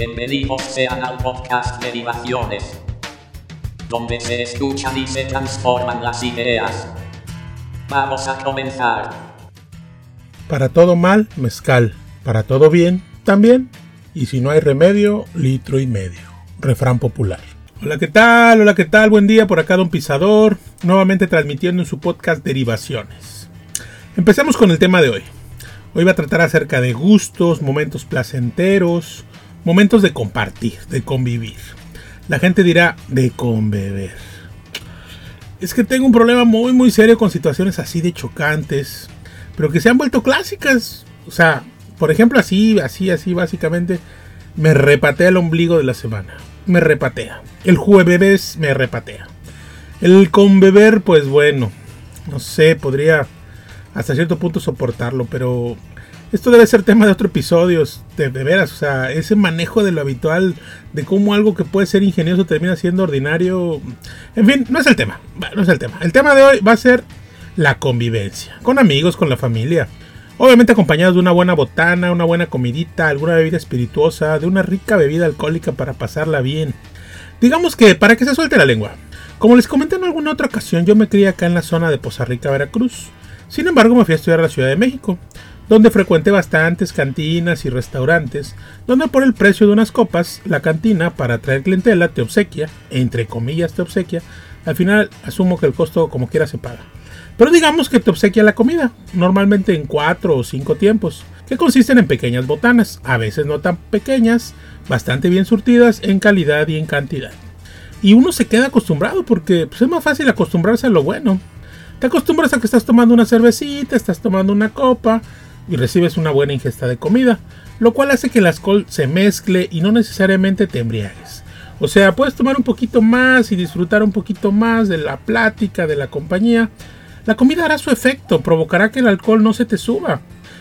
Bienvenidos sean al podcast Derivaciones, donde se escuchan y se transforman las ideas. Vamos a comenzar. Para todo mal, mezcal. Para todo bien, también. Y si no hay remedio, litro y medio. Refrán popular. Hola, ¿qué tal? Hola, ¿qué tal? Buen día por acá, Don Pisador. Nuevamente transmitiendo en su podcast Derivaciones. Empecemos con el tema de hoy. Hoy va a tratar acerca de gustos, momentos placenteros, momentos de compartir, de convivir. La gente dirá de conbeber. Es que tengo un problema muy muy serio con situaciones así de chocantes, pero que se han vuelto clásicas. O sea, por ejemplo, así, así, así, básicamente, me repatea el ombligo de la semana. Me repatea. El jueves me repatea. El conbeber, pues bueno, no sé, podría hasta cierto punto soportarlo, pero esto debe ser tema de otro episodio, de, veras, o sea, ese manejo de lo habitual, de cómo algo que puede ser ingenioso termina siendo ordinario. En fin, no es el tema, no es el tema. El tema de hoy va a ser la convivencia, con amigos, con la familia. Obviamente acompañados de una buena botana, una buena comidita, alguna bebida espirituosa, de una rica bebida alcohólica para pasarla bien. Digamos que para que se suelte la lengua. Como les comenté en alguna otra ocasión, yo me crié acá en la zona de Poza Rica, Veracruz. Sin embargo, me fui a estudiar a la Ciudad de México donde frecuenté bastantes cantinas y restaurantes, donde por el precio de unas copas, la cantina para traer clientela te obsequia, entre comillas te obsequia, al final asumo que el costo como quiera se paga. Pero digamos que te obsequia la comida, normalmente en cuatro o cinco tiempos, que consisten en pequeñas botanas, a veces no tan pequeñas, bastante bien surtidas en calidad y en cantidad. Y uno se queda acostumbrado porque pues, es más fácil acostumbrarse a lo bueno. Te acostumbras a que estás tomando una cervecita, estás tomando una copa, y recibes una buena ingesta de comida, lo cual hace que el alcohol se mezcle y no necesariamente te embriagues. O sea, puedes tomar un poquito más y disfrutar un poquito más de la plática, de la compañía. La comida hará su efecto, provocará que el alcohol no se te suba,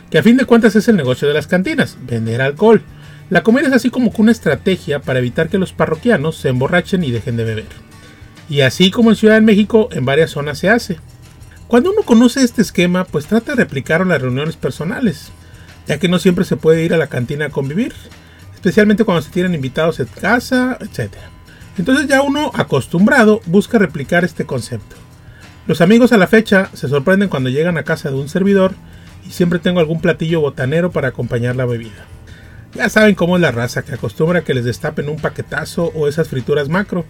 que a fin de cuentas es el negocio de las cantinas, vender alcohol. La comida es así como una estrategia para evitar que los parroquianos se emborrachen y dejen de beber. Y así como en Ciudad de México, en varias zonas se hace. Cuando uno conoce este esquema, pues trata de replicarlo en las reuniones personales, ya que no siempre se puede ir a la cantina a convivir, especialmente cuando se tienen invitados en casa, etc. Entonces ya uno acostumbrado busca replicar este concepto. Los amigos a la fecha se sorprenden cuando llegan a casa de un servidor y siempre tengo algún platillo botanero para acompañar la bebida. Ya saben cómo es la raza que acostumbra que les destapen un paquetazo o esas frituras macro.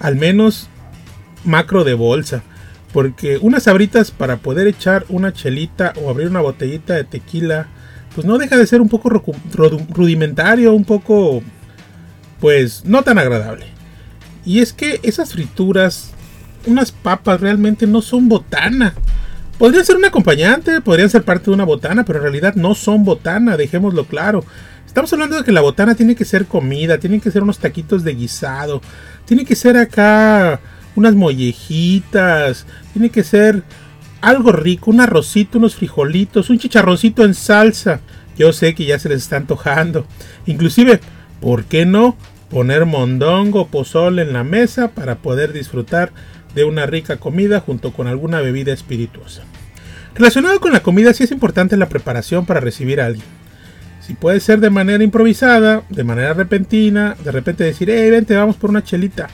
Al menos macro de bolsa porque unas abritas para poder echar una chelita o abrir una botellita de tequila, pues no deja de ser un poco rudimentario, un poco, pues no tan agradable. Y es que esas frituras, unas papas realmente no son botana. Podrían ser un acompañante, podrían ser parte de una botana, pero en realidad no son botana, dejémoslo claro. Estamos hablando de que la botana tiene que ser comida, tienen que ser unos taquitos de guisado, tiene que ser acá unas mollejitas, tiene que ser algo rico, un arrocito, unos frijolitos, un chicharroncito en salsa. Yo sé que ya se les está antojando. Inclusive, ¿por qué no poner mondongo, pozole en la mesa para poder disfrutar de una rica comida junto con alguna bebida espirituosa? Relacionado con la comida, sí es importante la preparación para recibir a alguien. Si puede ser de manera improvisada, de manera repentina, de repente decir, hey, vente, vamos por una chelita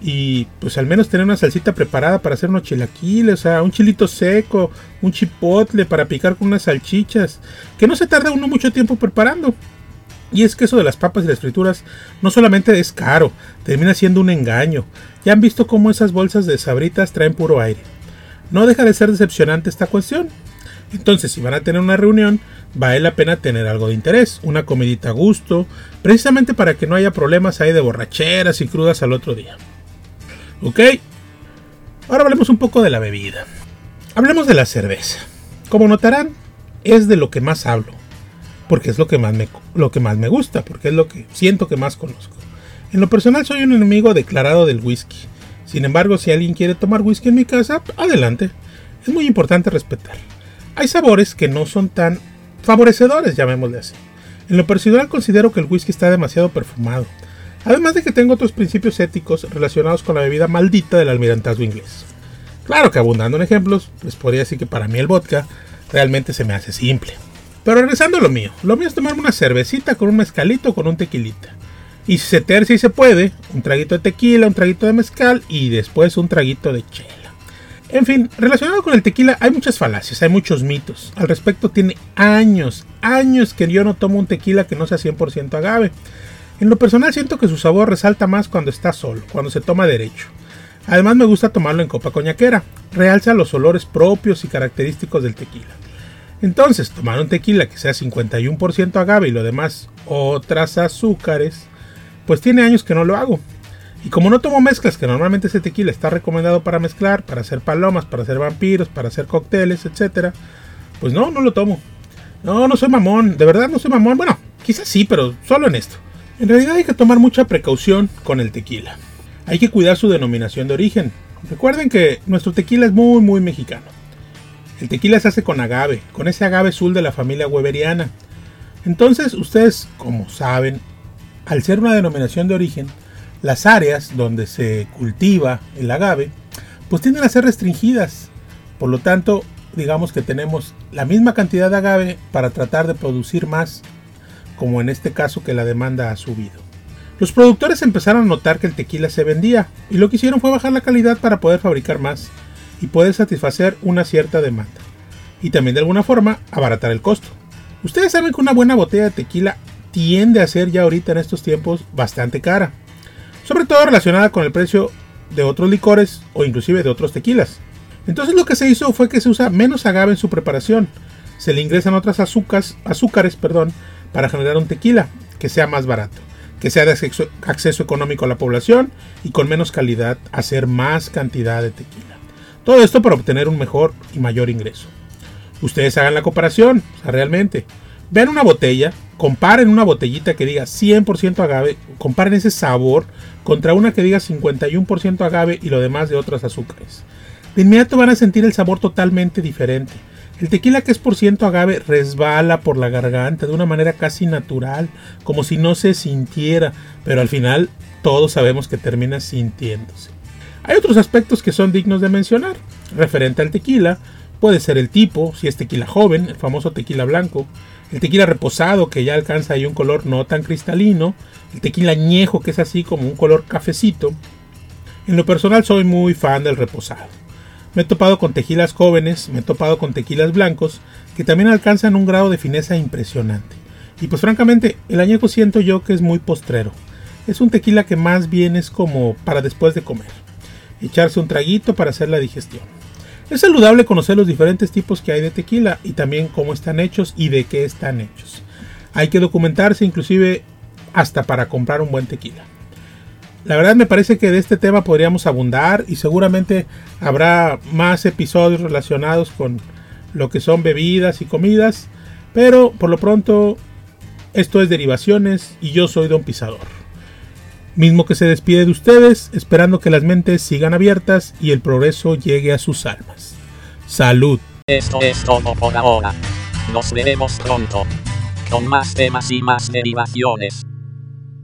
y pues al menos tener una salsita preparada para hacer unos chilaquiles, o sea, un chilito seco, un chipotle para picar con unas salchichas, que no se tarda uno mucho tiempo preparando. Y es que eso de las papas y las frituras no solamente es caro, termina siendo un engaño. Ya han visto cómo esas bolsas de sabritas traen puro aire. No deja de ser decepcionante esta cuestión. Entonces, si van a tener una reunión, vale la pena tener algo de interés, una comidita a gusto, precisamente para que no haya problemas ahí de borracheras y crudas al otro día. ¿Ok? Ahora hablemos un poco de la bebida. Hablemos de la cerveza. Como notarán, es de lo que más hablo. Porque es lo que más me, lo que más me gusta, porque es lo que siento que más conozco. En lo personal soy un enemigo declarado del whisky. Sin embargo, si alguien quiere tomar whisky en mi casa, adelante. Es muy importante respetar. Hay sabores que no son tan favorecedores, llamémosle así. En lo personal considero que el whisky está demasiado perfumado Además de que tengo otros principios éticos relacionados con la bebida maldita del almirantazgo inglés. Claro que abundando en ejemplos, les podría decir que para mí el vodka realmente se me hace simple. Pero regresando a lo mío, lo mío es tomarme una cervecita con un mezcalito o con un tequilita. Y si se tercia y se puede, un traguito de tequila, un traguito de mezcal y después un traguito de chela. En fin, relacionado con el tequila hay muchas falacias, hay muchos mitos. Al respecto tiene años, años que yo no tomo un tequila que no sea 100% agave. En lo personal siento que su sabor resalta más cuando está solo, cuando se toma derecho. Además me gusta tomarlo en copa coñaquera, realza los olores propios y característicos del tequila. Entonces, tomar un tequila que sea 51% agave y lo demás otras azúcares, pues tiene años que no lo hago. Y como no tomo mezclas, que normalmente ese tequila está recomendado para mezclar, para hacer palomas, para hacer vampiros, para hacer cócteles, etc. Pues no, no lo tomo. No, no soy mamón, de verdad no soy mamón. Bueno, quizás sí, pero solo en esto. En realidad hay que tomar mucha precaución con el tequila. Hay que cuidar su denominación de origen. Recuerden que nuestro tequila es muy, muy mexicano. El tequila se hace con agave, con ese agave azul de la familia weberiana. Entonces, ustedes, como saben, al ser una denominación de origen, las áreas donde se cultiva el agave, pues tienden a ser restringidas. Por lo tanto, digamos que tenemos la misma cantidad de agave para tratar de producir más, como en este caso que la demanda ha subido. Los productores empezaron a notar que el tequila se vendía y lo que hicieron fue bajar la calidad para poder fabricar más y poder satisfacer una cierta demanda. Y también de alguna forma abaratar el costo. Ustedes saben que una buena botella de tequila tiende a ser ya ahorita en estos tiempos bastante cara. Sobre todo relacionada con el precio de otros licores o inclusive de otros tequilas. Entonces lo que se hizo fue que se usa menos agave en su preparación. Se le ingresan otras azúcares, azúcares perdón, para generar un tequila que sea más barato, que sea de acceso, económico a la población y con menos calidad hacer más cantidad de tequila. Todo esto para obtener un mejor y mayor ingreso. Ustedes hagan la comparación, o sea, realmente. Vean una botella, comparen una botellita que diga 100% agave, comparen ese sabor contra una que diga 51% agave y lo demás de otros azúcares. De inmediato van a sentir el sabor totalmente diferente. El tequila que es por ciento agave resbala por la garganta de una manera casi natural, como si no se sintiera, pero al final todos sabemos que termina sintiéndose. Hay otros aspectos que son dignos de mencionar. Referente al tequila, puede ser el tipo, si es tequila joven, el famoso tequila blanco, el tequila reposado que ya alcanza ahí un color no tan cristalino, el tequila añejo que es así como un color cafecito. En lo personal soy muy fan del reposado. Me he topado con tequilas jóvenes, me he topado con tequilas blancos que también alcanzan un grado de fineza impresionante. Y pues francamente, el añejo siento yo que es muy postrero. Es un tequila que más bien es como para después de comer echarse un traguito para hacer la digestión. Es saludable conocer los diferentes tipos que hay de tequila y también cómo están hechos y de qué están hechos. Hay que documentarse inclusive hasta para comprar un buen tequila. La verdad me parece que de este tema podríamos abundar y seguramente habrá más episodios relacionados con lo que son bebidas y comidas, pero por lo pronto esto es derivaciones y yo soy Don Pisador mismo que se despide de ustedes, esperando que las mentes sigan abiertas y el progreso llegue a sus almas. Salud. Esto es todo por ahora. Nos veremos pronto. Con más temas y más derivaciones.